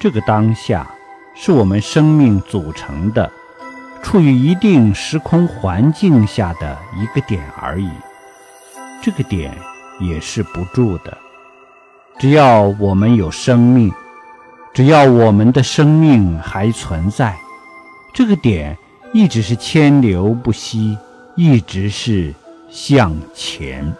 这个当下是我们生命组成的，处于一定时空环境下的一个点而已，这个点也是不住的，只要我们有生命，只要我们的生命还存在，这个点一直是千流不息，一直是向前。